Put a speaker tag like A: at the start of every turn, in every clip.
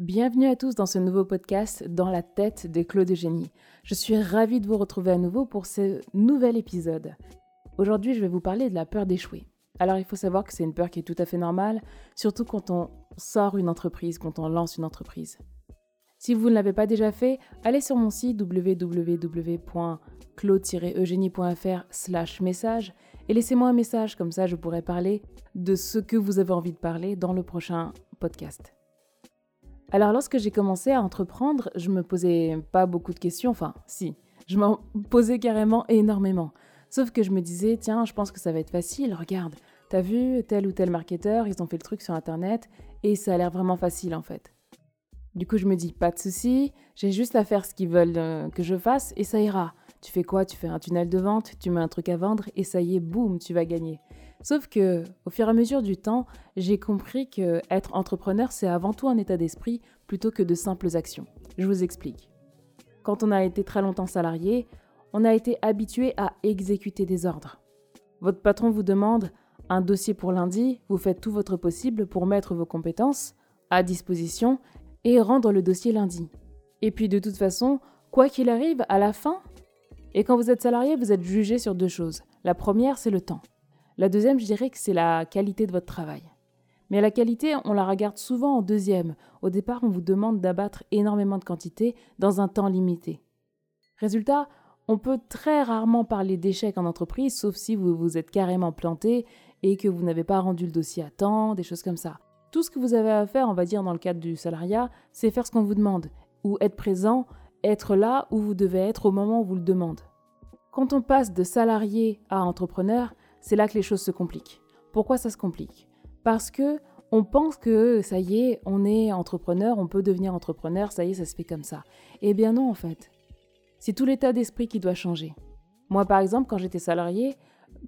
A: Bienvenue à tous dans ce nouveau podcast Dans la tête de Claude Eugénie. Je suis ravie de vous retrouver à nouveau pour ce nouvel épisode. Aujourd'hui, je vais vous parler de la peur d'échouer. Alors, il faut savoir que c'est une peur qui est tout à fait normale, surtout quand on sort une entreprise, quand on lance une entreprise. Si vous ne l'avez pas déjà fait, allez sur mon site www.claude-eugénie.fr message et laissez-moi un message, comme ça je pourrai parler de ce que vous avez envie de parler dans le prochain podcast. Alors lorsque j'ai commencé à entreprendre, je me posais pas beaucoup de questions, enfin si, je m'en posais carrément énormément. Sauf que je me disais, tiens, je pense que ça va être facile, regarde, t'as vu tel ou tel marketeur, ils ont fait le truc sur Internet, et ça a l'air vraiment facile en fait. Du coup, je me dis, pas de souci, j'ai juste à faire ce qu'ils veulent euh, que je fasse, et ça ira. Tu fais quoi? Tu fais un tunnel de vente, tu mets un truc à vendre, et ça y est, boum, tu vas gagner. Sauf que, au fur et à mesure du temps, j'ai compris que être entrepreneur, c'est avant tout un état d'esprit plutôt que de simples actions. Je vous explique. Quand on a été très longtemps salarié, on a été habitué à exécuter des ordres. Votre patron vous demande un dossier pour lundi, vous faites tout votre possible pour mettre vos compétences à disposition et rendre le dossier lundi. Et puis de toute façon, quoi qu'il arrive, à la fin, et quand vous êtes salarié, vous êtes jugé sur deux choses. La première, c'est le temps. La deuxième, je dirais que c'est la qualité de votre travail. Mais la qualité, on la regarde souvent en deuxième. Au départ, on vous demande d'abattre énormément de quantité dans un temps limité. Résultat, on peut très rarement parler d'échec en entreprise, sauf si vous vous êtes carrément planté et que vous n'avez pas rendu le dossier à temps, des choses comme ça. Tout ce que vous avez à faire, on va dire, dans le cadre du salariat, c'est faire ce qu'on vous demande, ou être présent, être là où vous devez être au moment où vous le demande. Quand on passe de salarié à entrepreneur, c'est là que les choses se compliquent. Pourquoi ça se complique? Parce que on pense que ça y est, on est entrepreneur, on peut devenir entrepreneur, ça y est, ça se fait comme ça. Eh bien non, en fait. C'est tout l'état d'esprit qui doit changer. Moi, par exemple, quand j'étais salarié,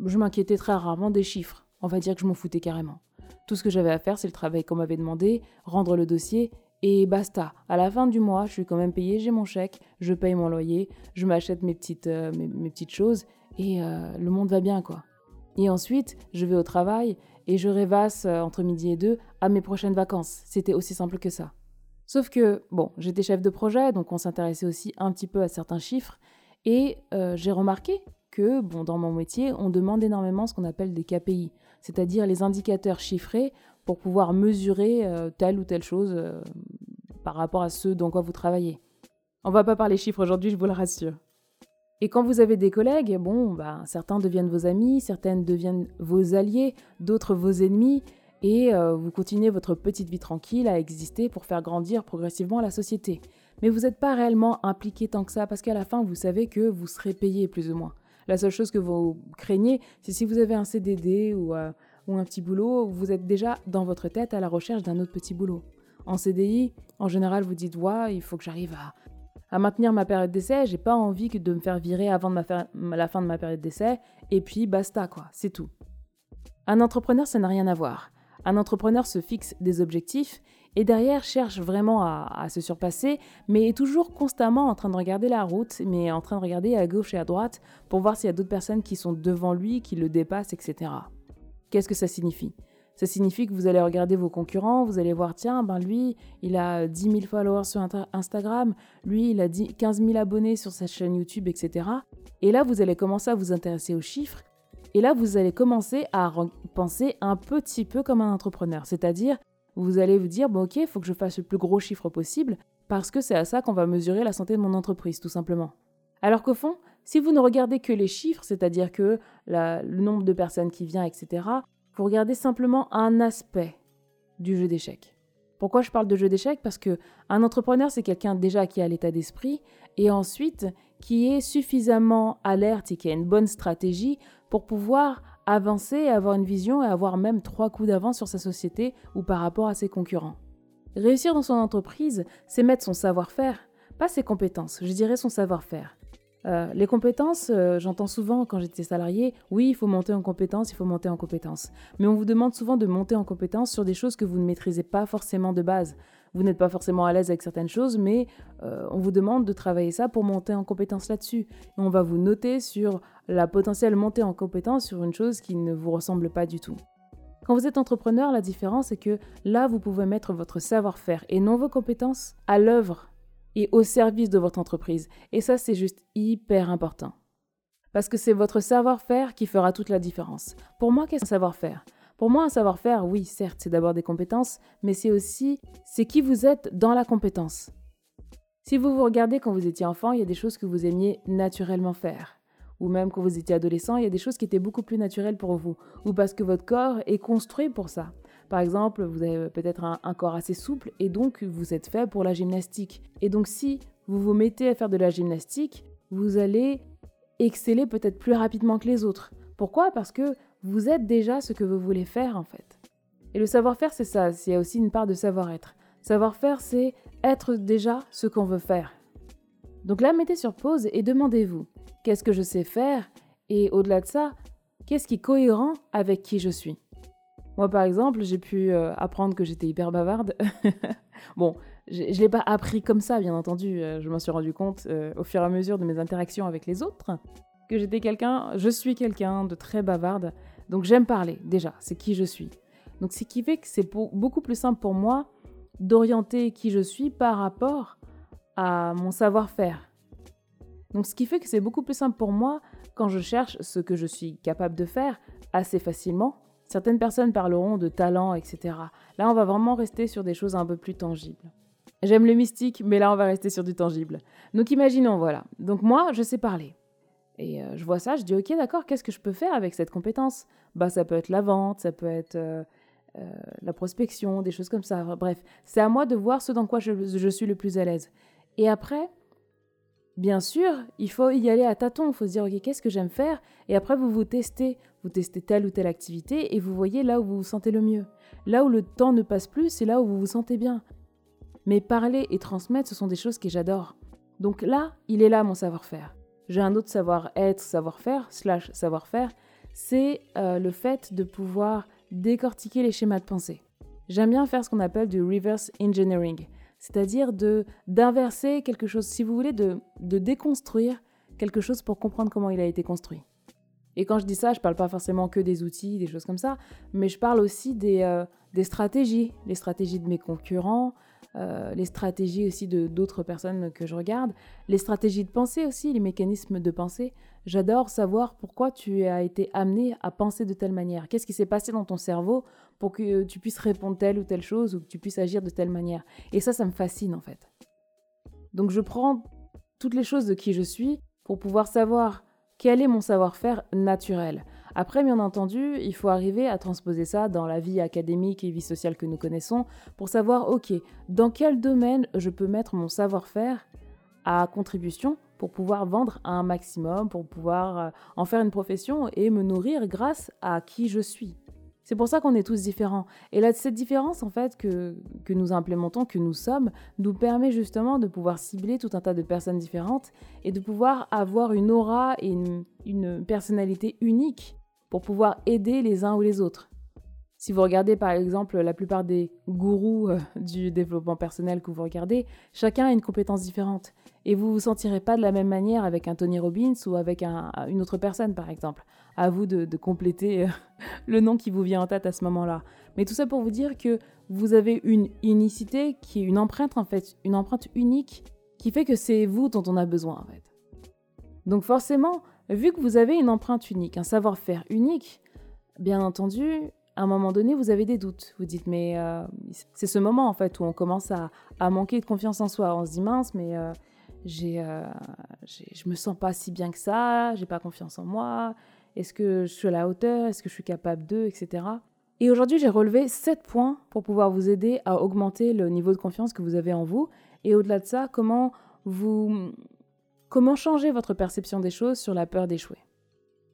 A: je m'inquiétais très rarement des chiffres. On va dire que je m'en foutais carrément. Tout ce que j'avais à faire, c'est le travail qu'on m'avait demandé, rendre le dossier, et basta. À la fin du mois, je suis quand même payé, j'ai mon chèque, je paye mon loyer, je m'achète mes petites, euh, mes, petites choses, et euh, le monde va bien, quoi. Et ensuite, je vais au travail et je rêvasse euh, entre midi et deux à mes prochaines vacances. C'était aussi simple que ça. Sauf que, bon, j'étais chef de projet, donc on s'intéressait aussi un petit peu à certains chiffres, et euh, j'ai remarqué que, bon, dans mon métier, on demande énormément ce qu'on appelle des KPI, c'est-à-dire les indicateurs chiffrés pour pouvoir mesurer euh, telle ou telle chose par rapport à ce dont quoi vous travaillez. On va pas parler chiffres aujourd'hui, je vous le rassure. Et quand vous avez des collègues, bon, bah, certains deviennent vos amis, certaines deviennent vos alliés, d'autres vos ennemis, et euh, vous continuez votre petite vie tranquille à exister pour faire grandir progressivement la société. Mais vous n'êtes pas réellement impliqué tant que ça, parce qu'à la fin, vous savez que vous serez payé plus ou moins. La seule chose que vous craignez, c'est si vous avez un CDD ou, euh, ou un petit boulot, vous êtes déjà dans votre tête à la recherche d'un autre petit boulot. En CDI, en général, vous dites, ouais, il faut que j'arrive à à maintenir ma période d'essai. J'ai pas envie que de me faire virer avant de la fin de ma période d'essai. Et puis basta, quoi. C'est tout. Un entrepreneur, ça n'a rien à voir. Un entrepreneur se fixe des objectifs et derrière cherche vraiment à, se surpasser, mais est toujours constamment en train de regarder la route, mais en train de regarder à gauche et à droite pour voir s'il y a d'autres personnes qui sont devant lui, qui le dépassent, etc. Qu'est-ce que ça signifie? Ça signifie que vous allez regarder vos concurrents, vous allez voir, tiens, ben lui, il a 10 000 followers sur Instagram, lui, il a 15 000 abonnés sur sa chaîne YouTube, etc. Et là, vous allez commencer à vous intéresser aux chiffres. Et là, vous allez commencer à penser un petit peu comme un entrepreneur. C'est-à-dire, vous allez vous dire, bon ok, il faut que je fasse le plus gros chiffre possible, parce que c'est à ça qu'on va mesurer la santé de mon entreprise, tout simplement. Alors qu'au fond, si vous ne regardez que les chiffres, c'est-à-dire que le nombre de personnes qui viennent, etc., vous regardez simplement un aspect du jeu d'échecs. Pourquoi je parle de jeu d'échecs? Parce que un entrepreneur, c'est quelqu'un déjà qui a l'état d'esprit et ensuite qui est suffisamment alerte et qui a une bonne stratégie pour pouvoir avancer, avoir une vision et avoir même trois coups d'avance sur sa société ou par rapport à ses concurrents. Réussir dans son entreprise, c'est mettre son savoir-faire, pas ses compétences, je dirais son savoir-faire. Euh, les compétences, euh, j'entends souvent quand j'étais salarié, oui, il faut monter en compétences, il faut monter en compétences. Mais on vous demande souvent de monter en compétences sur des choses que vous ne maîtrisez pas forcément de base. Vous n'êtes pas forcément à l'aise avec certaines choses, mais euh, on vous demande de travailler ça pour monter en compétences là-dessus. Et on va vous noter sur la potentielle montée en compétences sur une chose qui ne vous ressemble pas du tout. Quand vous êtes entrepreneur, la différence c'est que là, vous pouvez mettre votre savoir-faire et non vos compétences à l'œuvre et au service de votre entreprise. Et ça, c'est juste hyper important. Parce que c'est votre savoir-faire qui fera toute la différence. Pour moi, qu'est-ce qu'un savoir-faire? Pour moi, un savoir-faire, oui, certes, c'est d'abord des compétences, mais c'est aussi, c'est qui vous êtes dans la compétence. Si vous vous regardez quand vous étiez enfant, il y a des choses que vous aimiez naturellement faire. Ou même quand vous étiez adolescent, il y a des choses qui étaient beaucoup plus naturelles pour vous. Ou parce que votre corps est construit pour ça. Par exemple, vous avez peut-être un, corps assez souple et donc vous êtes fait pour la gymnastique. Et donc si vous vous mettez à faire de la gymnastique, vous allez exceller peut-être plus rapidement que les autres. Pourquoi? Parce que vous êtes déjà ce que vous voulez faire en fait. Et le savoir-faire, c'est ça, il y a aussi une part de savoir-être. Savoir-faire, c'est être déjà ce qu'on veut faire. Donc là, mettez sur pause et demandez-vous, qu'est-ce que je sais faire? Et au-delà de ça, qu'est-ce qui est cohérent avec qui je suis? Moi, par exemple, j'ai pu euh, apprendre que j'étais hyper bavarde. bon, je ne l'ai pas appris comme ça, bien entendu. Euh, je m'en suis rendu compte euh, au fur et à mesure de mes interactions avec les autres que j'étais quelqu'un, je suis quelqu'un de très bavarde. Donc j'aime parler, déjà, c'est qui je suis. Donc ce qui fait que c'est beaucoup plus simple pour moi d'orienter qui je suis par rapport à mon savoir-faire. Donc ce qui fait que c'est beaucoup plus simple pour moi quand je cherche ce que je suis capable de faire assez facilement. Certaines personnes parleront de talent, etc. Là, on va vraiment rester sur des choses un peu plus tangibles. J'aime le mystique, mais là, on va rester sur du tangible. Donc imaginons, voilà. Donc moi, je sais parler. Et euh, je vois ça, je dis, ok, d'accord, qu'est-ce que je peux faire avec cette compétence? Bah, ça peut être la vente, ça peut être euh, euh, la prospection, des choses comme ça. Bref, c'est à moi de voir ce dans quoi je, suis le plus à l'aise. Et après, bien sûr, il faut y aller à tâtons. Il faut se dire, OK, qu'est-ce que j'aime faire? Et après, vous vous testez. Vous testez telle ou telle activité et vous voyez là où vous vous sentez le mieux. Là où le temps ne passe plus, c'est là où vous vous sentez bien. Mais parler et transmettre, ce sont des choses que j'adore. Donc là, il est là mon savoir-faire. J'ai un autre savoir-être, savoir-faire, slash savoir-faire, c'est euh, le fait de pouvoir décortiquer les schémas de pensée. J'aime bien faire ce qu'on appelle du reverse engineering, c'est-à-dire de d'inverser quelque chose, si vous voulez, de, de déconstruire quelque chose pour comprendre comment il a été construit. Et quand je dis ça, je ne parle pas forcément que des outils, des choses comme ça, mais je parle aussi des, euh, des stratégies, les stratégies de mes concurrents, euh, les stratégies aussi de d'autres personnes que je regarde, les stratégies de pensée aussi, les mécanismes de pensée. J'adore savoir pourquoi tu as été amené à penser de telle manière. Qu'est-ce qui s'est passé dans ton cerveau pour que tu puisses répondre telle ou telle chose ou que tu puisses agir de telle manière. Et ça, ça me fascine en fait. Donc je prends toutes les choses de qui je suis pour pouvoir savoir quel est mon savoir-faire naturel. Après, bien entendu, il faut arriver à transposer ça dans la vie académique et vie sociale que nous connaissons pour savoir, ok, dans quel domaine je peux mettre mon savoir-faire à contribution pour pouvoir vendre un maximum, pour pouvoir euh, en faire une profession et me nourrir grâce à qui je suis. C'est pour ça qu'on est tous différents. Et là, cette différence, en fait, que, que nous implémentons, que nous sommes, nous permet justement de pouvoir cibler tout un tas de personnes différentes et de pouvoir avoir une aura et une, une personnalité unique pour pouvoir aider les uns ou les autres. Si vous regardez par exemple la plupart des gourous euh, du développement personnel que vous regardez, chacun a une compétence différente. Et vous ne vous sentirez pas de la même manière avec un Tony Robbins ou avec une autre personne par exemple. À vous de, compléter euh, le nom qui vous vient en tête à ce moment-là. Mais tout ça pour vous dire que vous avez une unicité qui est une empreinte en fait, une empreinte unique qui fait que c'est vous dont on a besoin en fait. Donc forcément, Vu que vous avez une empreinte unique, un savoir-faire unique, bien entendu, à un moment donné, vous avez des doutes. Vous dites, mais euh, c'est ce moment en fait où on commence à, manquer de confiance en soi. On se dit, mince, mais euh, euh, j'ai, je me sens pas si bien que ça, j'ai pas confiance en moi. Est-ce que je suis à la hauteur? Est-ce que je suis capable d'eux? Etc. Et aujourd'hui, j'ai relevé 7 points pour pouvoir vous aider à augmenter le niveau de confiance que vous avez en vous. Et au-delà de ça, comment vous Comment changer votre perception des choses sur la peur d'échouer?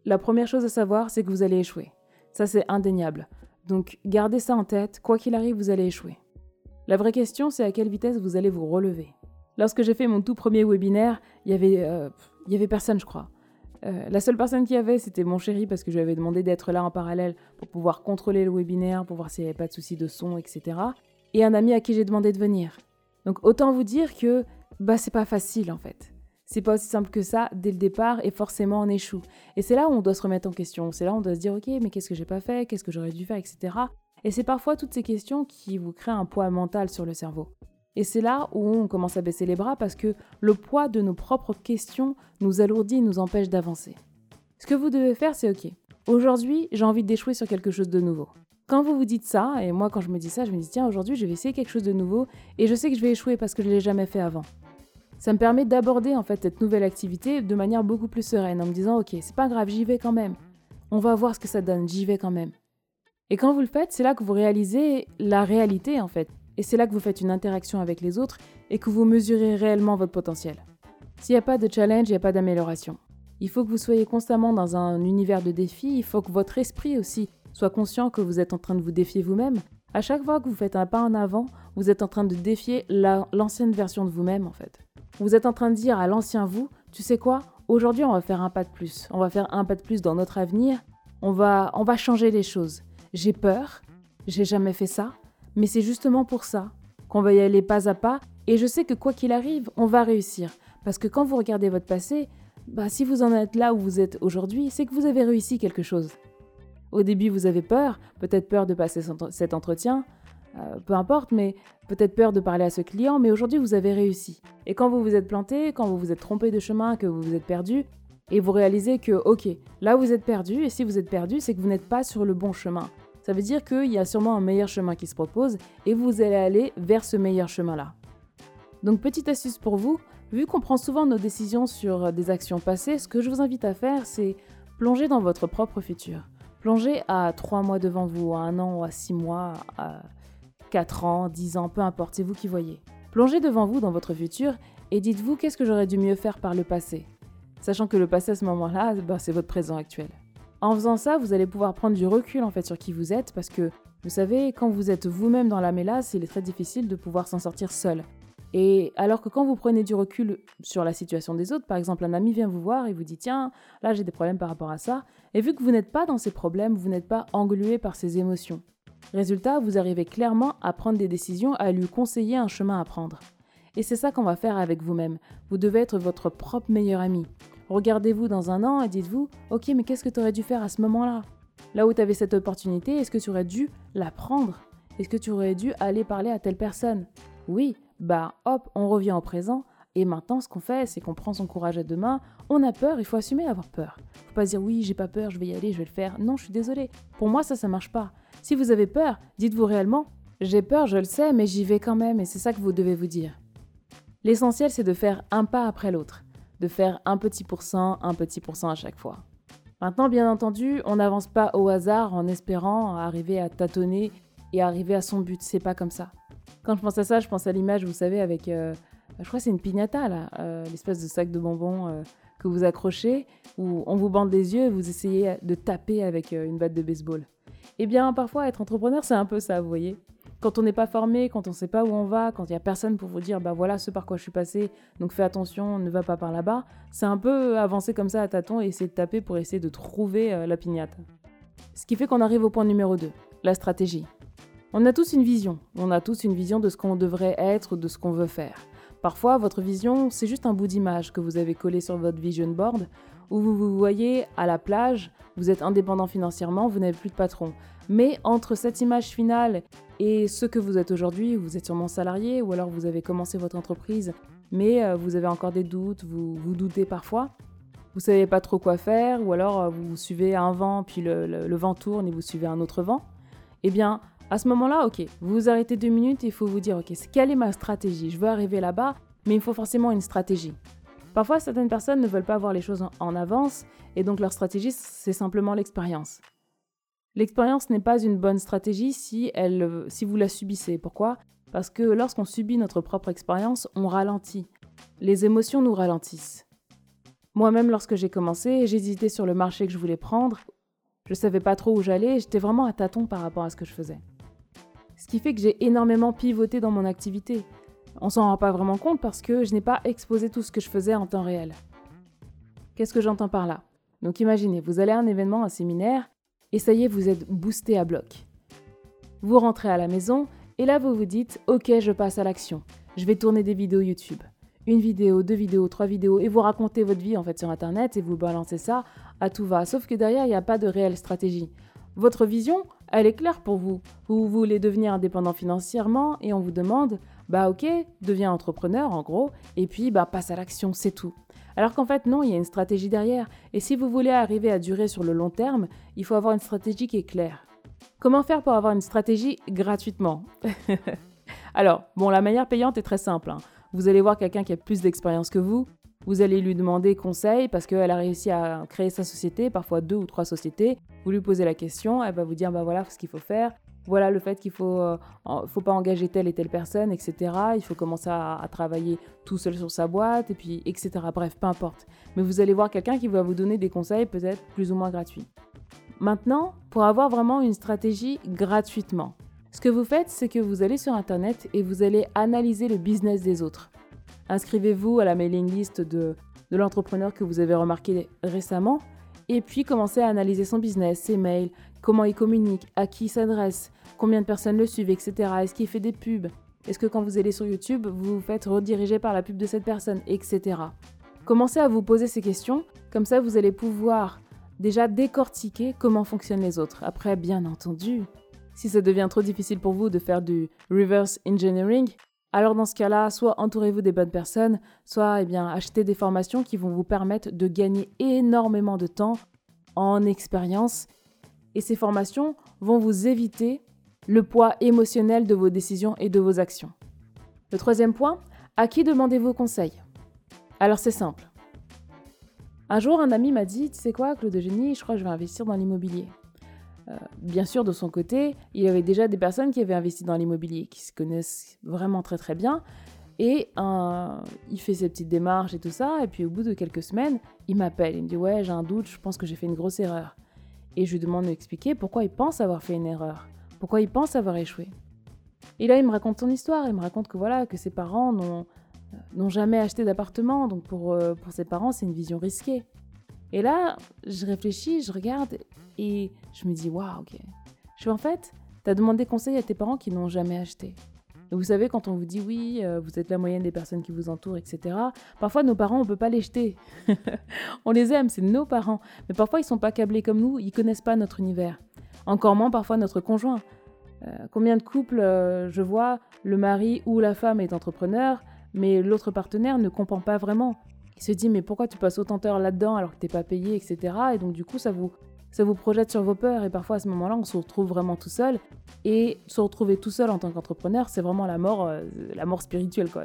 A: La première chose à savoir, c'est que vous allez échouer. Ça, c'est indéniable. Donc, gardez ça en tête, quoi qu'il arrive, vous allez échouer. La vraie question, c'est à quelle vitesse vous allez vous relever. Lorsque j'ai fait mon tout premier webinaire, il y avait, euh, y avait personne, je crois. Euh, la seule personne qui avait, c'était mon chéri, parce que je lui avais demandé d'être là en parallèle pour pouvoir contrôler le webinaire, pour voir s'il n'y avait pas de soucis de son, etc. Et un ami à qui j'ai demandé de venir. Donc autant vous dire que bah c'est pas facile en fait C'est pas aussi simple que ça dès le départ et forcément on échoue. Et c'est là où on doit se remettre en question. C'est là où on doit se dire ok, mais qu'est-ce que j'ai pas fait, qu'est-ce que j'aurais dû faire, etc. Et c'est parfois toutes ces questions qui vous créent un poids mental sur le cerveau. Et c'est là où on commence à baisser les bras parce que le poids de nos propres questions nous alourdit, nous empêche d'avancer. Ce que vous devez faire, c'est ok. Aujourd'hui, j'ai envie d'échouer sur quelque chose de nouveau. Quand vous vous dites ça, et moi quand je me dis ça, je me dis tiens, aujourd'hui je vais essayer quelque chose de nouveau et je sais que je vais échouer parce que je l'ai jamais fait avant. Ça me permet d'aborder en fait cette nouvelle activité de manière beaucoup plus sereine en me disant ok, c'est pas grave, j'y vais quand même. On va voir ce que ça donne, j'y vais quand même. Et quand vous le faites, c'est là que vous réalisez la réalité en fait. Et c'est là que vous faites une interaction avec les autres et que vous mesurez réellement votre potentiel. S'il n'y a pas de challenge, il n'y a pas d'amélioration. Il faut que vous soyez constamment dans un univers de défis, il faut que votre esprit aussi soit conscient que vous êtes en train de vous défier vous-même. À chaque fois que vous faites un pas en avant, vous êtes en train de défier l'ancienne version de vous-même en fait. Vous êtes en train de dire à l'ancien vous, tu sais quoi Aujourd'hui, on va faire un pas de plus. On va faire un pas de plus dans notre avenir. On va, on va changer les choses. J'ai peur. J'ai jamais fait ça. Mais c'est justement pour ça qu'on va y aller pas à pas. Et je sais que quoi qu'il arrive, on va réussir. Parce que quand vous regardez votre passé, bah, si vous en êtes là où vous êtes aujourd'hui, c'est que vous avez réussi quelque chose. Au début, vous avez peur, peut-être peur de passer cet entretien, euh, peu importe, mais peut-être peur de parler à ce client, mais aujourd'hui vous avez réussi. Et quand vous vous êtes planté, quand vous vous êtes trompé de chemin, que vous vous êtes perdu, et vous réalisez que, ok, là vous êtes perdu, et si vous êtes perdu, c'est que vous n'êtes pas sur le bon chemin. Ça veut dire qu'il y a sûrement un meilleur chemin qui se propose, et vous allez aller vers ce meilleur chemin-là. Donc petite astuce pour vous, vu qu'on prend souvent nos décisions sur des actions passées, ce que je vous invite à faire, c'est plonger dans votre propre futur. Plonger à 3 mois devant vous, à 1 an à 6 mois, à 4 ans, 10 ans, peu importe, c'est vous qui voyez. Plongez devant vous dans votre futur et dites-vous qu'est-ce que j'aurais dû mieux faire par le passé. Sachant que le passé à ce moment-là, ben, c'est votre présent actuel. En faisant ça, vous allez pouvoir prendre du recul en fait sur qui vous êtes parce que vous savez, quand vous êtes vous-même dans la mélasse, il est très difficile de pouvoir s'en sortir seul. Et alors que quand vous prenez du recul sur la situation des autres, par exemple un ami vient vous voir et vous dit tiens, là j'ai des problèmes par rapport à ça, et vu que vous n'êtes pas dans ces problèmes, vous n'êtes pas englué par ces émotions. Résultat, vous arrivez clairement à prendre des décisions, à lui conseiller un chemin à prendre. Et c'est ça qu'on va faire avec vous-même. Vous devez être votre propre meilleur ami. Regardez-vous dans un an et dites-vous, ok, mais qu'est-ce que tu aurais dû faire à ce moment-là? Là où tu avais cette opportunité, est-ce que tu aurais dû la prendre? Est-ce que tu aurais dû aller parler à telle personne? Oui, bah hop, on revient au présent. Et maintenant, ce qu'on fait, c'est qu'on prend son courage à deux mains. On a peur, il faut assumer d'avoir peur. Faut pas dire oui, j'ai pas peur, je vais y aller, je vais le faire. Non, je suis désolée. Pour moi, ça, ça marche pas. Si vous avez peur, dites-vous réellement J'ai peur, je le sais, mais j'y vais quand même, et c'est ça que vous devez vous dire. L'essentiel, c'est de faire un pas après l'autre, de faire un petit pourcent, un petit pourcent à chaque fois. Maintenant, bien entendu, on n'avance pas au hasard en espérant arriver à tâtonner et arriver à son but. C'est pas comme ça. Quand je pense à ça, je pense à l'image, vous savez, avec. Euh, je crois que c'est une piñata, là, euh, l'espèce de sac de bonbons euh, que vous accrochez, où on vous bande les yeux et vous essayez de taper avec une batte de baseball. Eh bien, parfois, être entrepreneur, c'est un peu ça, vous voyez. Quand on n'est pas formé, quand on ne sait pas où on va, quand il n'y a personne pour vous dire, bah voilà ce par quoi je suis passé, donc fais attention, ne va pas par là-bas, c'est un peu avancer comme ça à tâtons et essayer de taper pour essayer de trouver euh, la pignate. Ce qui fait qu'on arrive au point numéro 2, la stratégie. On a tous une vision, on a tous une vision de ce qu'on devrait être, de ce qu'on veut faire. Parfois, votre vision, c'est juste un bout d'image que vous avez collé sur votre vision board, où vous vous voyez à la plage, vous êtes indépendant financièrement, vous n'avez plus de patron. Mais entre cette image finale et ce que vous êtes aujourd'hui, vous êtes sûrement salarié ou alors vous avez commencé votre entreprise, mais euh, vous avez encore des doutes, vous vous doutez parfois, vous savez pas trop quoi faire, ou alors euh, vous suivez un vent, puis le, vent tourne et vous suivez un autre vent. Eh bien, à ce moment-là, ok, vous vous arrêtez deux minutes il faut vous dire, ok, quelle est ma stratégie? Je veux arriver là-bas, mais il faut forcément une stratégie. Parfois, certaines personnes ne veulent pas voir les choses en avance, et donc leur stratégie, c'est simplement l'expérience. L'expérience n'est pas une bonne stratégie si, vous la subissez. Pourquoi? Parce que lorsqu'on subit notre propre expérience, on ralentit. Les émotions nous ralentissent. Moi-même, lorsque j'ai commencé, j'hésitais sur le marché que je voulais prendre. Je ne savais pas trop où j'allais, j'étais vraiment à tâtons par rapport à ce que je faisais. Ce qui fait que j'ai énormément pivoté dans mon activité. On s'en rend pas vraiment compte parce que je n'ai pas exposé tout ce que je faisais en temps réel. Qu'est-ce que j'entends par là? Donc imaginez, vous allez à un événement, un séminaire, et ça y est, vous êtes boosté à bloc. Vous rentrez à la maison, et là vous vous dites, ok, je passe à l'action. Je vais tourner des vidéos YouTube. une vidéo, deux vidéos, trois vidéos, et vous racontez votre vie en fait sur Internet et vous balancez ça à tout va. Sauf que derrière, il n'y a pas de réelle stratégie. Votre vision, elle est claire pour vous. Vous voulez devenir indépendant financièrement et on vous demande, bah ok, deviens entrepreneur en gros, et puis bah passe à l'action, c'est tout. Alors qu'en fait non, il y a une stratégie derrière. Et si vous voulez arriver à durer sur le long terme, il faut avoir une stratégie qui est claire. Comment faire pour avoir une stratégie gratuitement? Alors, bon, la manière payante est très simple. Hein. Vous allez voir quelqu'un qui a plus d'expérience que vous, vous allez lui demander conseil parce qu'elle a réussi à créer sa société, parfois deux ou trois sociétés. Vous lui posez la question, elle va vous dire bah voilà ce qu'il faut faire, voilà le fait qu'il faut, euh, faut pas engager telle et telle personne, etc. Il faut commencer à, travailler tout seul sur sa boîte, et puis etc. Bref, peu importe. Mais vous allez voir quelqu'un qui va vous donner des conseils peut-être plus ou moins gratuits. Maintenant, pour avoir vraiment une stratégie gratuitement, ce que vous faites, c'est que vous allez sur Internet et vous allez analyser le business des autres. Inscrivez-vous à la mailing list de, l'entrepreneur que vous avez remarqué récemment et puis commencez à analyser son business, ses mails, comment il communique, à qui il s'adresse, combien de personnes le suivent, etc. Est-ce qu'il fait des pubs? Est-ce que quand vous allez sur YouTube, vous vous faites rediriger par la pub de cette personne, etc. Commencez à vous poser ces questions, comme ça vous allez pouvoir déjà décortiquer comment fonctionnent les autres. Après, bien entendu, si ça devient trop difficile pour vous de faire du reverse engineering, alors dans ce cas-là, soit entourez-vous des bonnes personnes, soit eh bien, achetez des formations qui vont vous permettre de gagner énormément de temps en expérience. Et ces formations vont vous éviter le poids émotionnel de vos décisions et de vos actions. Le troisième point, à qui demandez-vous conseil? Alors c'est simple. Un jour, un ami m'a dit, tu sais quoi, Claude Eugénie, je crois que je vais investir dans l'immobilier. Euh, bien sûr, de son côté, il y avait déjà des personnes qui avaient investi dans l'immobilier, qui se connaissent vraiment très très bien. Et il fait ses petites démarches et tout ça. Et puis au bout de quelques semaines, il m'appelle. Il me dit Ouais, j'ai un doute, je pense que j'ai fait une grosse erreur. Et je lui demande de m'expliquer pourquoi il pense avoir fait une erreur. Pourquoi il pense avoir échoué. Et là, il me raconte son histoire. Il me raconte que voilà, que ses parents n'ont jamais acheté d'appartement. Donc pour, euh, pour ses parents, c'est une vision risquée. Et là, je réfléchis, je regarde et je me dis, waouh, ok. Je suis en fait, tu as demandé conseil à tes parents qui n'ont jamais acheté. Et vous savez, quand on vous dit oui, euh, vous êtes la moyenne des personnes qui vous entourent, etc., parfois nos parents, on ne peut pas les jeter. on les aime, c'est nos parents. Mais parfois, ils sont pas câblés comme nous, ils connaissent pas notre univers. Encore moins parfois notre conjoint. Euh, combien de couples euh, je vois, le mari ou la femme est entrepreneur, mais l'autre partenaire ne comprend pas vraiment il se dit mais pourquoi tu passes autant d'heures là-dedans alors que t'es pas payé, etc. Et donc du coup ça vous ça vous projette sur vos peurs et parfois à ce moment-là on se retrouve vraiment tout seul et se retrouver tout seul en tant qu'entrepreneur c'est vraiment la mort euh, la mort spirituelle quoi.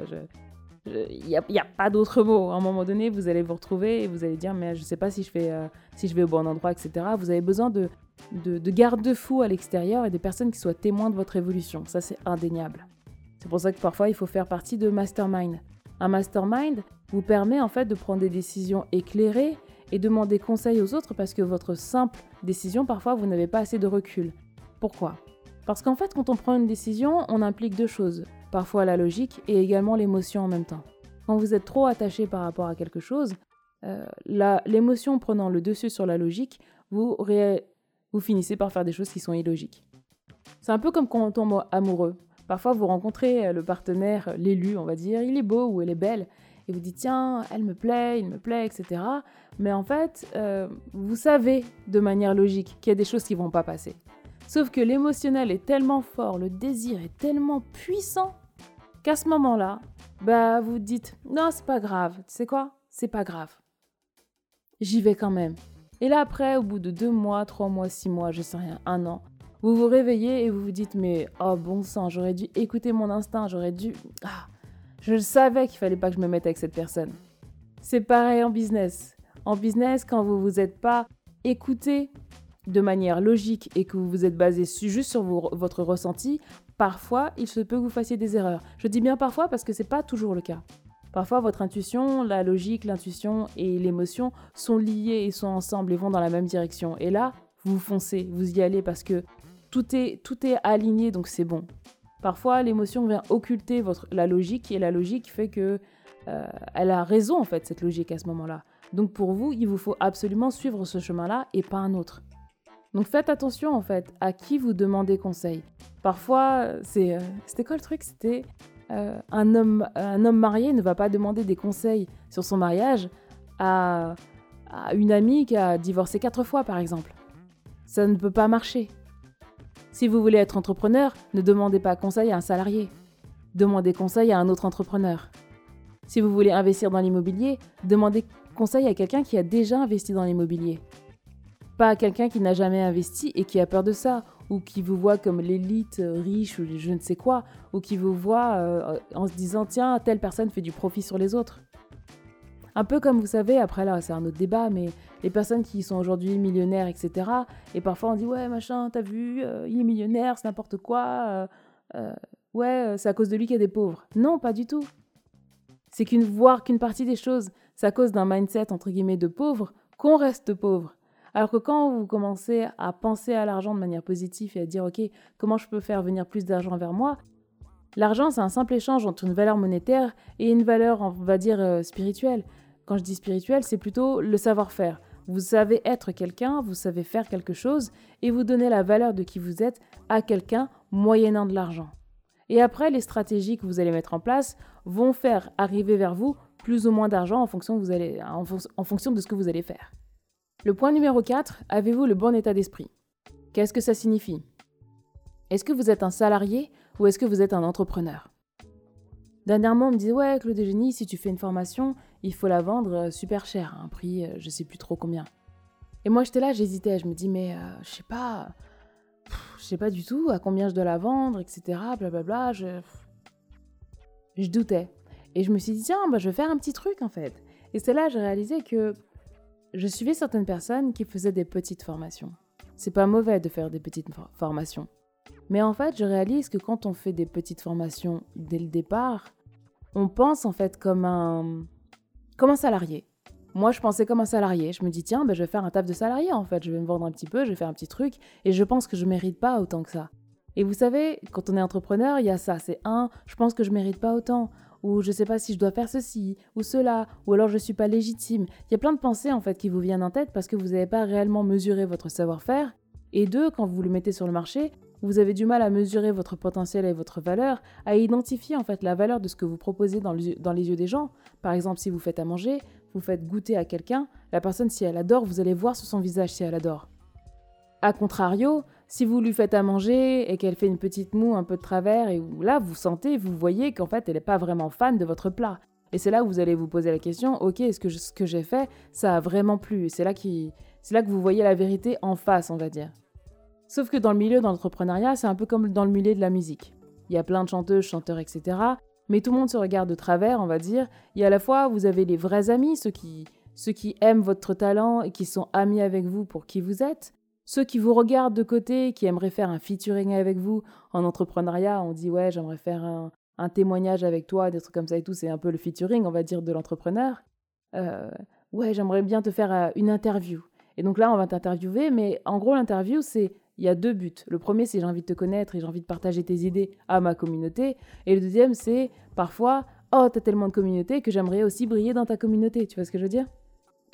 A: Il n'y a, pas d'autre mot. À un moment donné, vous allez vous retrouver et vous allez dire, mais je ne sais pas si je, fais, euh, si je vais au bon endroit, etc. Vous avez besoin de, de, de garde-fous à l'extérieur et des personnes qui soient témoins de votre évolution. Ça, c'est indéniable. C'est pour ça que parfois, il faut faire partie de mastermind. Un mastermind vous permet en fait de prendre des décisions éclairées et demander conseil aux autres parce que votre simple décision, parfois, vous n'avez pas assez de recul. Pourquoi? Parce qu'en fait, quand on prend une décision, on implique deux choses. Parfois la logique et également l'émotion en même temps. Quand vous êtes trop attaché par rapport à quelque chose, euh, l'émotion prenant le dessus sur la logique, vous, vous finissez par faire des choses qui sont illogiques. C'est un peu comme quand on tombe amoureux. Parfois, vous rencontrez euh, le partenaire, euh, l'élu, on va dire, il est beau ou elle est belle, et vous dites tiens, elle me plaît, il me plaît, etc. Mais en fait, vous savez de manière logique qu'il y a des choses qui vont pas passer. Sauf que l'émotionnel est tellement fort, le désir est tellement puissant qu'à ce moment-là, bah vous dites non, c'est pas grave. Tu sais quoi? C'est pas grave. J'y vais quand même. Et là après, au bout de deux mois, trois mois, six mois, je sais rien, un an, vous vous réveillez et vous vous dites mais oh bon sang, j'aurais dû écouter mon instinct, j'aurais dû ah, je savais qu'il fallait pas que je me mette avec cette personne. C'est pareil en business. En business, quand vous vous êtes pas écouté de manière logique et que vous vous êtes basé juste sur votre ressenti, parfois il se peut que vous fassiez des erreurs. Je dis bien parfois parce que c'est pas toujours le cas. Parfois, votre intuition, la logique, l'intuition et l'émotion sont liées et sont ensemble et vont dans la même direction. Et là, vous foncez, vous y allez parce que tout est, tout est aligné, donc c'est bon. Parfois, l'émotion vient occulter votre, la logique et la logique fait que euh, elle a raison en fait, cette logique à ce moment-là. Donc pour vous, il vous faut absolument suivre ce chemin-là et pas un autre. Donc faites attention en fait à qui vous demandez conseil. Parfois, c'est, euh, c'était quoi le truc? C'était euh, un, homme, marié ne va pas demander des conseils sur son mariage à, à une amie qui a divorcé quatre fois, par exemple. Ça ne peut pas marcher. Si vous voulez être entrepreneur, ne demandez pas conseil à un salarié. Demandez conseil à un autre entrepreneur. Si vous voulez investir dans l'immobilier, demandez conseil à quelqu'un qui a déjà investi dans l'immobilier. Pas quelqu'un qui n'a jamais investi et qui a peur de ça, ou qui vous voit comme l'élite riche ou je ne sais quoi, ou qui vous voit euh, en se disant tiens, telle personne fait du profit sur les autres. Un peu comme vous savez, après là c'est un autre débat, mais les personnes qui sont aujourd'hui millionnaires, etc. Et parfois on dit ouais machin, t'as vu, euh, il est millionnaire, c'est n'importe quoi, euh, ouais c'est à cause de lui qu'il y a des pauvres. Non, pas du tout. C'est qu'une voir qu'une partie des choses, c'est à cause d'un mindset entre guillemets de pauvre qu'on reste pauvre. Alors que quand vous commencez à penser à l'argent de manière positive et à dire, OK, comment je peux faire venir plus d'argent vers moi L'argent, c'est un simple échange entre une valeur monétaire et une valeur, on va dire, euh, spirituelle. Quand je dis spirituelle, c'est plutôt le savoir-faire. Vous savez être quelqu'un, vous savez faire quelque chose et vous donnez la valeur de qui vous êtes à quelqu'un moyennant de l'argent. Et après, les stratégies que vous allez mettre en place vont faire arriver vers vous plus ou moins d'argent en, fonction en fonction de ce que vous allez faire. Le point numéro 4, avez-vous le bon état d'esprit? Qu'est-ce que ça signifie? Est-ce que vous êtes un salarié ou est-ce que vous êtes un entrepreneur? Dernièrement, on me disait Ouais, Claude Génie, si tu fais une formation, il faut la vendre euh, super cher, un prix, euh, je sais plus trop combien. Et moi, j'étais là, j'hésitais, je me dis Mais euh, je sais pas, je sais pas du tout à combien je dois la vendre, etc. Blablabla. Bla bla, je... je doutais. Et je me suis dit Tiens, bah, je vais faire un petit truc en fait. Et c'est là j'ai réalisé que je suivais certaines personnes qui faisaient des petites formations. C'est pas mauvais de faire des petites formations. Mais en fait, je réalise que quand on fait des petites formations dès le départ, on pense en fait comme un, comme un salarié. Moi, je pensais comme un salarié. Je me dis, tiens, ben, je vais faire un taf de salarié en fait. Je vais me vendre un petit peu, je vais faire un petit truc. Et je pense que je mérite pas autant que ça. Et vous savez, quand on est entrepreneur, il y a ça. C'est un, je pense que je mérite pas autant ou je sais pas si je dois faire ceci ou cela, ou alors je suis pas légitime. Il y a plein de pensées en fait qui vous viennent en tête parce que vous n'avez pas réellement mesuré votre savoir-faire. Et deux, quand vous le mettez sur le marché, vous avez du mal à mesurer votre potentiel et votre valeur, à identifier en fait la valeur de ce que vous proposez dans, dans les yeux des gens. Par exemple, si vous faites à manger, vous faites goûter à quelqu'un, la personne si elle adore, vous allez voir sur son visage si elle adore. A contrario, si vous lui faites à manger et qu'elle fait une petite moue un peu de travers, et là vous sentez, vous voyez qu'en fait elle n'est pas vraiment fan de votre plat. Et c'est là où vous allez vous poser la question, ok, est-ce que ce que j'ai fait, ça a vraiment plu? C'est là, qui, là que vous voyez la vérité en face, on va dire. Sauf que dans le milieu de l'entrepreneuriat, c'est un peu comme dans le milieu de la musique. Il y a plein de chanteuses, chanteurs, etc. Mais tout le monde se regarde de travers, on va dire. A à la fois, vous avez les vrais amis, ceux qui, ceux qui aiment votre talent et qui sont amis avec vous pour qui vous êtes. Ceux qui vous regardent de côté, qui aimeraient faire un featuring avec vous en entrepreneuriat, on dit ouais, j'aimerais faire un, témoignage avec toi, des trucs comme ça et tout, c'est un peu le featuring, on va dire, de l'entrepreneur. Euh, ouais, j'aimerais bien te faire euh, une interview. Et donc là, on va t'interviewer, mais en gros, l'interview, c'est il y a deux buts. Le premier, c'est j'ai envie de te connaître et j'ai envie de partager tes idées à ma communauté. Et le deuxième, c'est parfois, oh, t'as tellement de communauté que j'aimerais aussi briller dans ta communauté. Tu vois ce que je veux dire?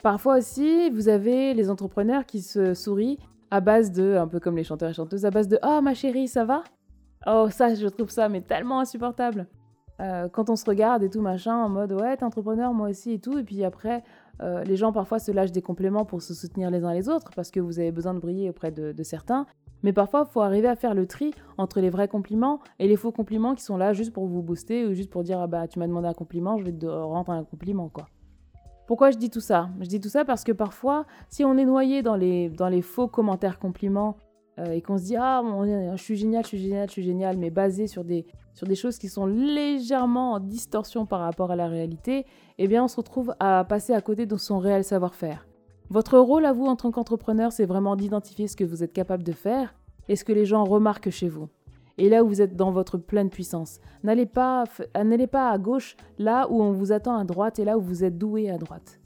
A: Parfois aussi, vous avez les entrepreneurs qui se sourient à base de, un peu comme les chanteurs et chanteuses, à base de Oh ma chérie, ça va? Oh ça, je trouve ça mais tellement insupportable. Euh, quand on se regarde et tout machin, en mode ouais, t'es entrepreneur, moi aussi et tout, et puis après, euh, les gens parfois se lâchent des compléments pour se soutenir les uns les autres parce que vous avez besoin de briller auprès de, de certains. Mais parfois, il faut arriver à faire le tri entre les vrais compliments et les faux compliments qui sont là juste pour vous booster ou juste pour dire ah bah tu m'as demandé un compliment, je vais te rendre un compliment quoi. Pourquoi je dis tout ça? Je dis tout ça parce que parfois, si on est noyé dans les, dans les faux commentaires compliments euh, et qu'on se dit ah je suis génial, je suis génial, je suis génial, mais basé sur des, sur des choses qui sont légèrement en distorsion par rapport à la réalité, eh bien on se retrouve à passer à côté de son réel savoir-faire. Votre rôle à vous en tant qu'entrepreneur, c'est vraiment d'identifier ce que vous êtes capable de faire et ce que les gens remarquent chez vous et là où vous êtes dans votre pleine puissance. N'allez pas, n'allez pas à gauche là où on vous attend à droite et là où vous êtes doué à droite.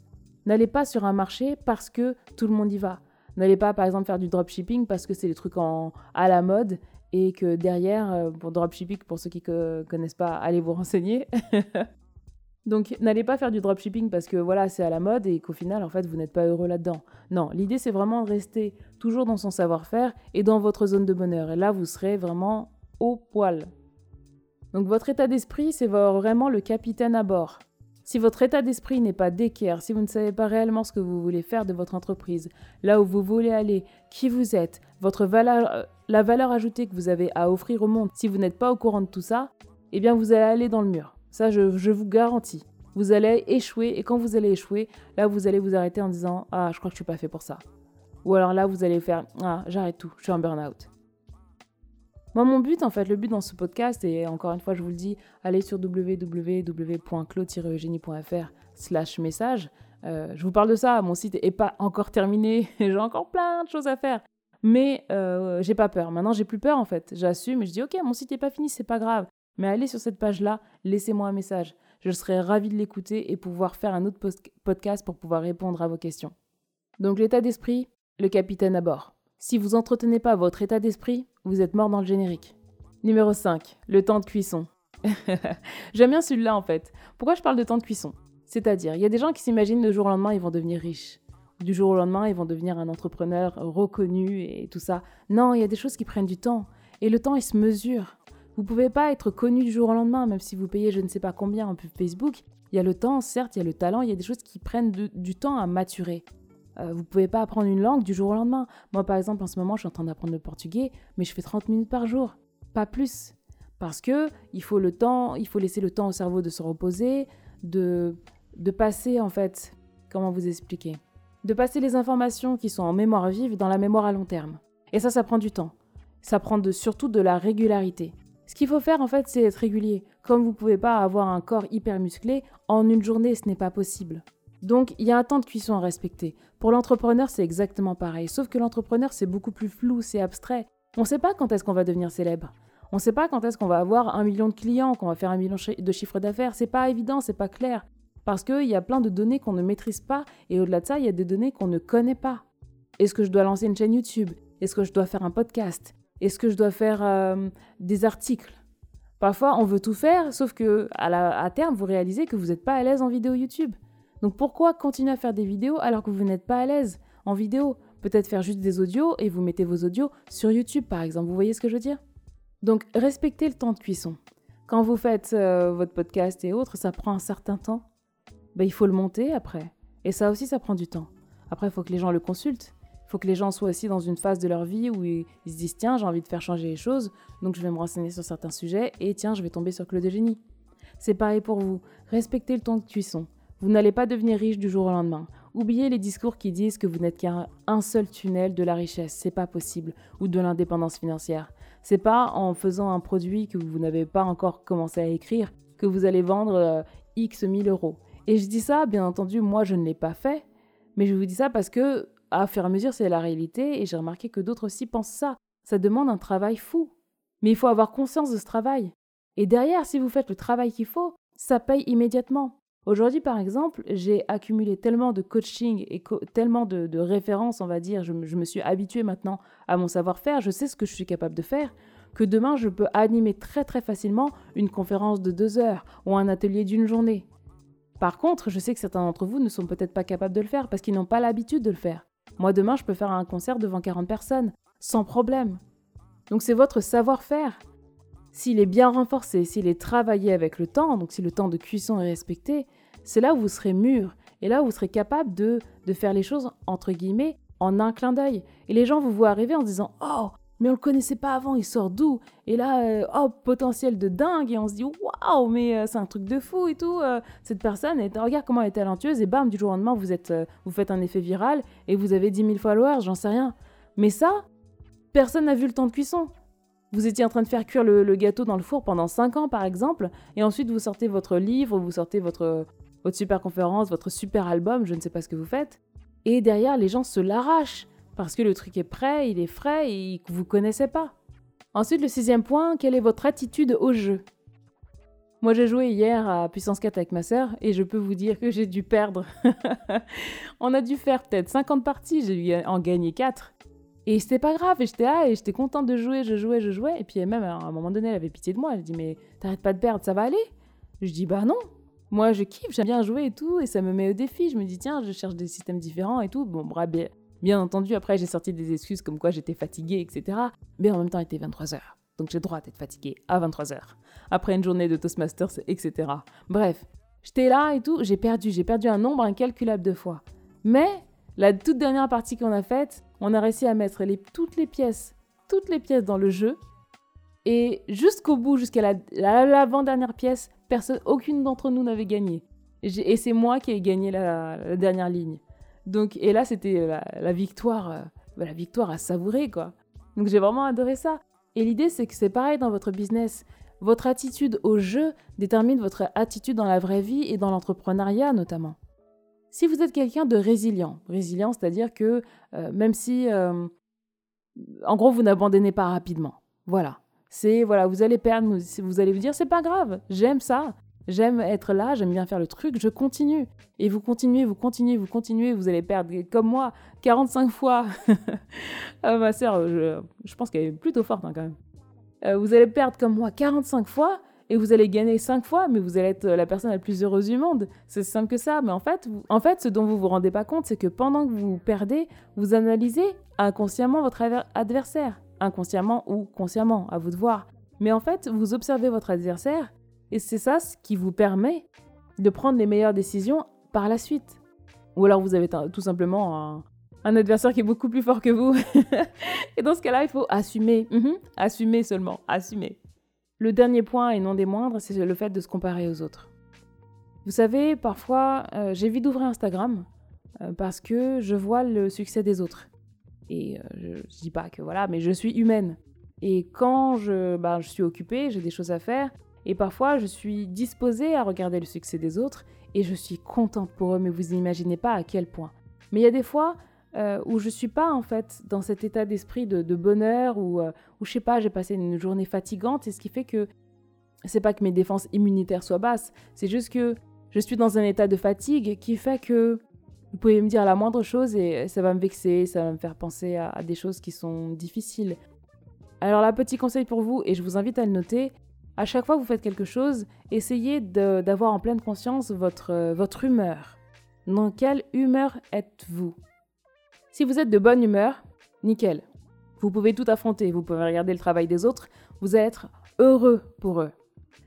A: N'allez pas sur un marché parce que tout le monde y va. N'allez pas par exemple faire du dropshipping parce que c'est des trucs en, à la mode et que derrière, euh, pour dropshipping, pour ceux qui ne connaissent pas, allez vous renseigner. Donc n'allez pas faire du dropshipping parce que voilà, c'est à la mode et qu'au final, en fait, vous n'êtes pas heureux là-dedans. Non, l'idée, c'est vraiment de rester toujours dans son savoir-faire et dans votre zone de bonheur. Et là, vous serez vraiment au poil. Donc votre état d'esprit, c'est vraiment le capitaine à bord. Si votre état d'esprit n'est pas d'équerre, si vous ne savez pas réellement ce que vous voulez faire de votre entreprise, là où vous voulez aller, qui vous êtes, votre valeur, euh, la valeur ajoutée que vous avez à offrir au monde, si vous n'êtes pas au courant de tout ça, eh bien vous allez aller dans le mur. Ça, je, je vous garantis. Vous allez échouer et quand vous allez échouer, là vous allez vous arrêter en disant Ah, je crois que je suis pas fait pour ça. Ou alors là, vous allez faire Ah, j'arrête tout, je suis en burn-out. Moi, mon but, en fait, le but dans ce podcast, et encore une fois, je vous le dis, allez sur www.claude-eugénie.fr slash message. Euh, je vous parle de ça, mon site n'est pas encore terminé, j'ai encore plein de choses à faire. Mais euh, j'ai pas peur. Maintenant, j'ai plus peur, en fait. J'assume et je dis, OK, mon site n'est pas fini, c'est pas grave. Mais allez sur cette page-là, laissez-moi un message. Je serai ravi de l'écouter et pouvoir faire un autre podcast pour pouvoir répondre à vos questions. Donc, l'état d'esprit, le capitaine à bord. Si vous entretenez pas votre état d'esprit, vous êtes mort dans le générique. Numéro 5, le temps de cuisson. J'aime bien celui-là en fait. Pourquoi je parle de temps de cuisson? C'est-à-dire, il y a des gens qui s'imaginent le jour au lendemain ils vont devenir riches. Du jour au lendemain ils vont devenir un entrepreneur reconnu et tout ça. Non, il y a des choses qui prennent du temps. Et le temps il se mesure. Vous pouvez pas être connu du jour au lendemain, même si vous payez je ne sais pas combien en pub Facebook. Il y a le temps, certes, il y a le talent, il y a des choses qui prennent du temps à maturer. Euh, vous pouvez pas apprendre une langue du jour au lendemain. Moi, par exemple, en ce moment, je suis en train d'apprendre le portugais, mais je fais 30 minutes par jour, pas plus. Parce que il faut le temps, il faut laisser le temps au cerveau de se reposer, de, de passer, en fait, comment vous expliquer De passer les informations qui sont en mémoire vive dans la mémoire à long terme. Et ça, ça prend du temps. Ça prend surtout de la régularité. Ce qu'il faut faire, en fait, c'est être régulier. Comme vous pouvez pas avoir un corps hyper musclé, en une journée, ce n'est pas possible. Donc, il y a un temps de cuisson à respecter. Pour l'entrepreneur, c'est exactement pareil. Sauf que l'entrepreneur, c'est beaucoup plus flou, c'est abstrait. On ne sait pas quand est-ce qu'on va devenir célèbre. On ne sait pas quand est-ce qu'on va avoir un million de clients, qu'on va faire un million de chiffre d'affaires. C'est pas évident, c'est pas clair. Parce qu'il y a plein de données qu'on ne maîtrise pas. Et au-delà de ça, il y a des données qu'on ne connaît pas. Est-ce que je dois lancer une chaîne YouTube? Est-ce que je dois faire un podcast? Est-ce que je dois faire euh, des articles? Parfois, on veut tout faire, sauf que à, à terme, vous réalisez que vous n'êtes pas à l'aise en vidéo YouTube. Donc pourquoi continuer à faire des vidéos alors que vous n'êtes pas à l'aise en vidéo? Peut-être faire juste des audios et vous mettez vos audios sur YouTube par exemple. Vous voyez ce que je veux dire? Donc respectez le temps de cuisson. Quand vous faites euh, votre podcast et autres, ça prend un certain temps. Ben, il faut le monter après. Et ça aussi, ça prend du temps. Après, il faut que les gens le consultent. Il faut que les gens soient aussi dans une phase de leur vie où ils, se disent tiens, j'ai envie de faire changer les choses, donc je vais me renseigner sur certains sujets et tiens, je vais tomber sur Claude de Génie. C'est pareil pour vous. Respectez le temps de cuisson. Vous n'allez pas devenir riche du jour au lendemain. Oubliez les discours qui disent que vous n'êtes qu'un seul tunnel de la richesse, c'est pas possible, ou de l'indépendance financière. C'est pas en faisant un produit que vous n'avez pas encore commencé à écrire que vous allez vendre euh, X 1000 euros. Et je dis ça, bien entendu, moi je ne l'ai pas fait, mais je vous dis ça parce que, à et à mesure, c'est la réalité, et j'ai remarqué que d'autres aussi pensent ça. Ça demande un travail fou. Mais il faut avoir conscience de ce travail. Et derrière, si vous faites le travail qu'il faut, ça paye immédiatement. Aujourd'hui, par exemple, j'ai accumulé tellement de coaching et tellement de, références, on va dire, je, me suis habituée maintenant à mon savoir-faire, je sais ce que je suis capable de faire, que demain, je peux animer très très facilement une conférence de deux heures ou un atelier d'une journée. Par contre, je sais que certains d'entre vous ne sont peut-être pas capables de le faire parce qu'ils n'ont pas l'habitude de le faire. Moi, demain, je peux faire un concert devant 40 personnes, sans problème. Donc c'est votre savoir-faire s'il est bien renforcé, s'il est travaillé avec le temps, donc si le temps de cuisson est respecté, c'est là où vous serez mûr et là où vous serez capable de, de faire les choses entre guillemets en un clin d'œil. Et les gens vous voient arriver en disant Oh, mais on le connaissait pas avant, il sort d'où? Et là, euh, oh, potentiel de dingue, et on se dit Waouh, mais euh, c'est un truc de fou et tout. Euh, cette personne, est, regarde comment elle est talentueuse, et bam, du jour au lendemain, vous, êtes, vous faites un effet viral et vous avez 10 000 followers, j'en sais rien. Mais ça, personne n'a vu le temps de cuisson. Vous étiez en train de faire cuire le, gâteau dans le four pendant 5 ans, par exemple, et ensuite vous sortez votre livre, vous sortez votre, votre super conférence, votre super album, je ne sais pas ce que vous faites. Et derrière, les gens se l'arrachent, parce que le truc est prêt, il est frais et vous connaissez pas. Ensuite, le sixième point, quelle est votre attitude au jeu? Moi, j'ai joué hier à Puissance 4 avec ma sœur et je peux vous dire que j'ai dû perdre. On a dû faire peut-être 50 parties, j'ai dû en gagner 4. Et c'était pas grave, et j'étais là, et j'étais contente de jouer, je jouais, je jouais. Et puis même, à un moment donné, elle avait pitié de moi. Elle dit, mais t'arrêtes pas de perdre, ça va aller? Je dis, bah non. Moi, je kiffe, j'aime bien jouer et tout, et ça me met au défi. Je me dis, tiens, je cherche des systèmes différents et tout. Bon, bref, bien, entendu, après, j'ai sorti des excuses comme quoi j'étais fatiguée, etc. Mais en même temps, il était 23h. Donc j'ai le droit d'être fatigué à 23h. Après une journée de Toastmasters, etc. Bref, j'étais là et tout, j'ai perdu. J'ai perdu un nombre incalculable de fois. Mais la toute dernière partie qu'on a faite, on a réussi à mettre toutes les pièces, toutes les pièces dans le jeu. Et jusqu'au bout, jusqu'à l'avant-dernière pièce, personne, aucune d'entre nous n'avait gagné. Et c'est moi qui ai gagné la, dernière ligne. Donc, et là, c'était la, victoire, euh, la victoire à savourer, quoi. Donc, j'ai vraiment adoré ça. Et l'idée, c'est que c'est pareil dans votre business. Votre attitude au jeu détermine votre attitude dans la vraie vie et dans l'entrepreneuriat notamment. Si vous êtes quelqu'un de résilient, résilient, c'est-à-dire que euh, même si, euh, en gros, vous n'abandonnez pas rapidement. Voilà. C'est voilà, vous allez perdre, vous allez vous dire c'est pas grave, j'aime ça, J'aime être là, j'aime bien faire le truc, je continue. Et vous continuez, vous continuez, vous continuez, vous allez perdre, comme moi, 45 fois. ah, ma sœur, je, pense qu'elle est plutôt forte hein, quand même. Euh, vous allez perdre comme moi 45 fois et vous allez gagner 5 fois, mais vous allez être la personne la plus heureuse du monde. C'est simple que ça. Mais en fait, en fait, ce dont vous vous rendez pas compte, c'est que pendant que vous perdez, vous analysez inconsciemment votre adversaire. Inconsciemment ou consciemment, à vous de voir. Mais en fait, vous observez votre adversaire et c'est ça ce qui vous permet de prendre les meilleures décisions par la suite. Ou alors vous avez tout simplement un, adversaire qui est beaucoup plus fort que vous. et dans ce cas-là, il faut assumer. Mhm. assumer seulement. Assumer. Le dernier point, et non des moindres, c'est le fait de se comparer aux autres. Vous savez, parfois, euh, j'évite d'ouvrir Instagram euh, parce que je vois le succès des autres. Et euh, je, ne dis pas que voilà, mais je suis humaine. Et quand je, ben, je suis occupée, j'ai des choses à faire, et parfois, je suis disposée à regarder le succès des autres et je suis contente pour eux, mais vous n'imaginez pas à quel point. Mais il y a des fois euh, où je suis pas en fait dans cet état d'esprit de, bonheur ou euh, où je sais pas, j'ai passé une journée fatigante et ce qui fait que c'est pas que mes défenses immunitaires soient basses, c'est juste que je suis dans un état de fatigue qui fait que vous pouvez me dire la moindre chose et ça va me vexer, ça va me faire penser à, des choses qui sont difficiles. Alors là, petit conseil pour vous, et je vous invite à le noter, à chaque fois que vous faites quelque chose, essayez d'avoir en pleine conscience votre, euh, votre humeur. Dans quelle humeur êtes-vous? Si vous êtes de bonne humeur, nickel. Vous pouvez tout affronter, vous pouvez regarder le travail des autres, vous allez être heureux pour eux.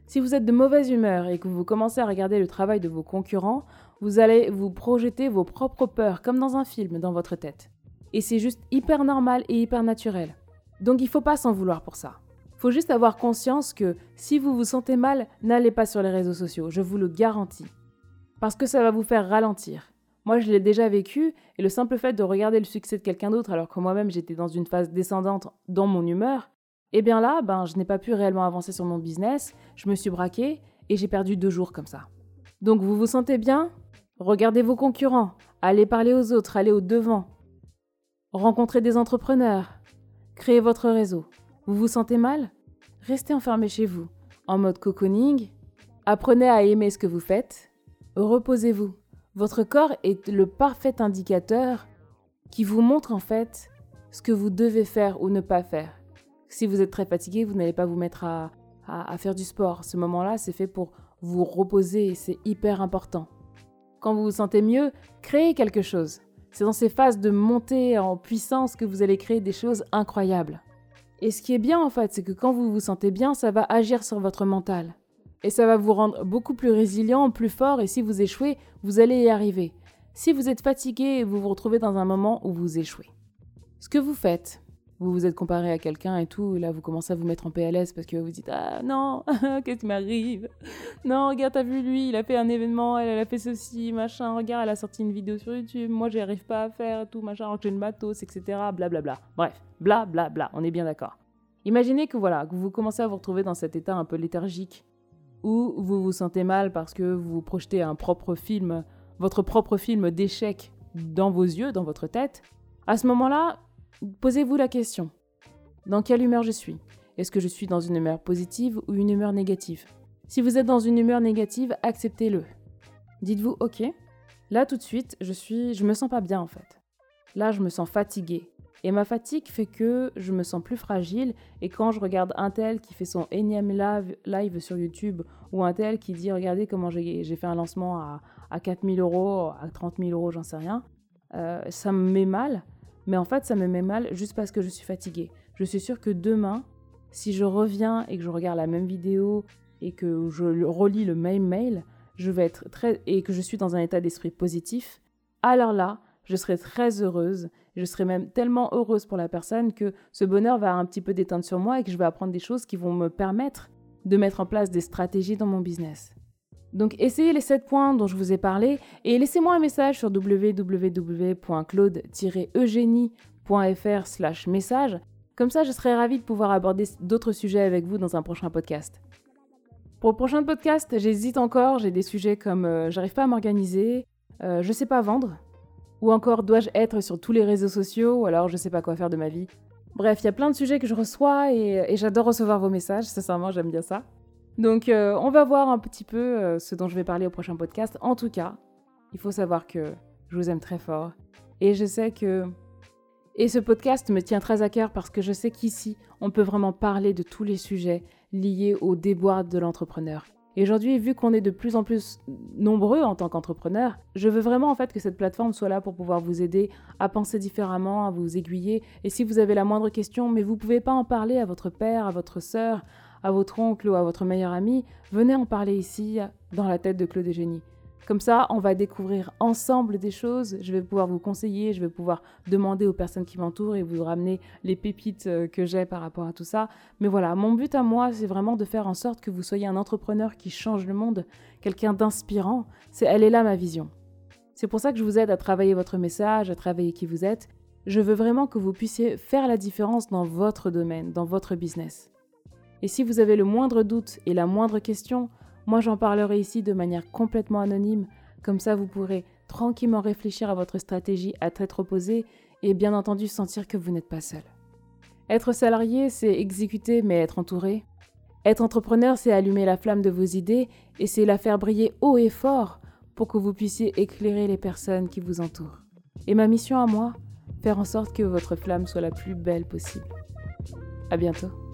A: Si vous êtes de mauvaise humeur et que vous commencez à regarder le travail de vos concurrents, vous allez vous projeter vos propres peurs comme dans un film dans votre tête. Et c'est juste hyper normal et hyper naturel. Donc il faut pas s'en vouloir pour ça faut juste avoir conscience que si vous vous sentez mal, n'allez pas sur les réseaux sociaux, je vous le garantis. Parce que ça va vous faire ralentir. Moi, je l'ai déjà vécu, et le simple fait de regarder le succès de quelqu'un d'autre alors que moi-même j'étais dans une phase descendante dans mon humeur, eh bien là, ben, je n'ai pas pu réellement avancer sur mon business, je me suis braqué, et j'ai perdu deux jours comme ça. Donc vous vous sentez bien? Regardez vos concurrents, allez parler aux autres, allez au devant. Rencontrez des entrepreneurs, créez votre réseau. Vous vous sentez mal? Restez enfermé chez vous, en mode cocooning. Apprenez à aimer ce que vous faites. Reposez-vous. Votre corps est le parfait indicateur qui vous montre en fait ce que vous devez faire ou ne pas faire. Si vous êtes très fatigué, vous n'allez pas vous mettre à, faire du sport. Ce moment-là, c'est fait pour vous reposer, c'est hyper important. Quand vous vous sentez mieux, créez quelque chose. C'est dans ces phases de montée en puissance que vous allez créer des choses incroyables. Et ce qui est bien en fait, c'est que quand vous vous sentez bien, ça va agir sur votre mental. Et ça va vous rendre beaucoup plus résilient, plus fort, et si vous échouez, vous allez y arriver. Si vous êtes fatigué, vous vous retrouvez dans un moment où vous échouez. Ce que vous faites, vous vous êtes comparé à quelqu'un et tout, et là vous commencez à vous mettre en PLS parce que vous dites Ah non, qu'est-ce qui m'arrive? Non, regarde, t'as vu lui, il a fait un événement, elle, a fait ceci, machin, regarde, elle a sorti une vidéo sur YouTube, moi j'y arrive pas à faire, tout, machin, alors j'ai une matos, etc. Blablabla. Bla, bla. Bref, bla bla bla, on est bien d'accord. Imaginez que voilà, que vous commencez à vous retrouver dans cet état un peu léthargique, où vous vous sentez mal parce que vous projetez un propre film, votre propre film d'échec dans vos yeux, dans votre tête. À ce moment-là, Posez-vous la question. Dans quelle humeur je suis? Est-ce que je suis dans une humeur positive ou une humeur négative? Si vous êtes dans une humeur négative, acceptez-le. Dites-vous OK. Là tout de suite, je suis je me sens pas bien en fait. Là, je me sens fatiguée. Et ma fatigue fait que je me sens plus fragile et quand je regarde un tel qui fait son énième live, sur YouTube ou un tel qui dit regardez comment j'ai fait un lancement à, à 4000 euros, à 30 000 euros, j'en sais rien, euh, ça me met mal mais en fait, ça me met mal juste parce que je suis fatiguée. Je suis sûre que demain, si je reviens et que je regarde la même vidéo et que je relis le même mail, je vais être très et que je suis dans un état d'esprit positif, alors là, je serai très heureuse, je serai même tellement heureuse pour la personne que ce bonheur va un petit peu déteindre sur moi et que je vais apprendre des choses qui vont me permettre de mettre en place des stratégies dans mon business. Donc essayez les 7 points dont je vous ai parlé et laissez-moi un message sur www.claude-eugénie.fr message. Comme ça, je serai ravie de pouvoir aborder d'autres sujets avec vous dans un prochain podcast. Pour le prochain podcast, j'hésite encore, j'ai des sujets comme euh, j'arrive pas à m'organiser, euh, je sais pas vendre, ou encore dois-je être sur tous les réseaux sociaux, ou alors je sais pas quoi faire de ma vie. Bref, il y a plein de sujets que je reçois et, j'adore recevoir vos messages, sincèrement j'aime bien ça. Donc euh, on va voir un petit peu euh, ce dont je vais parler au prochain podcast. En tout cas, il faut savoir que je vous aime très fort. Et je sais que... Et ce podcast me tient très à cœur parce que je sais qu'ici, on peut vraiment parler de tous les sujets liés au déboire de l'entrepreneur. Et aujourd'hui, vu qu'on est de plus en plus nombreux en tant qu'entrepreneur, je veux vraiment en fait que cette plateforme soit là pour pouvoir vous aider à penser différemment, à vous aiguiller. Et si vous avez la moindre question, mais vous ne pouvez pas en parler à votre père, à votre sœur, à votre oncle ou à votre meilleur ami, venez en parler ici dans la tête de Claude Génie. Comme ça, on va découvrir ensemble des choses. Je vais pouvoir vous conseiller, je vais pouvoir demander aux personnes qui m'entourent et vous ramener les pépites euh, que j'ai par rapport à tout ça. Mais voilà, mon but à moi, c'est vraiment de faire en sorte que vous soyez un entrepreneur qui change le monde, quelqu'un d'inspirant. C'est, elle est là ma vision. C'est pour ça que je vous aide à travailler votre message, à travailler qui vous êtes. Je veux vraiment que vous puissiez faire la différence dans votre domaine, dans votre business. Et si vous avez le moindre doute et la moindre question, moi j'en parlerai ici de manière complètement anonyme, comme ça vous pourrez tranquillement réfléchir à votre stratégie à tête reposée et bien entendu sentir que vous n'êtes pas seul. Être salarié, c'est exécuter mais être entouré. Être entrepreneur, c'est allumer la flamme de vos idées et c'est la faire briller haut et fort pour que vous puissiez éclairer les personnes qui vous entourent. Et ma mission à moi, faire en sorte que votre flamme soit la plus belle possible. À bientôt.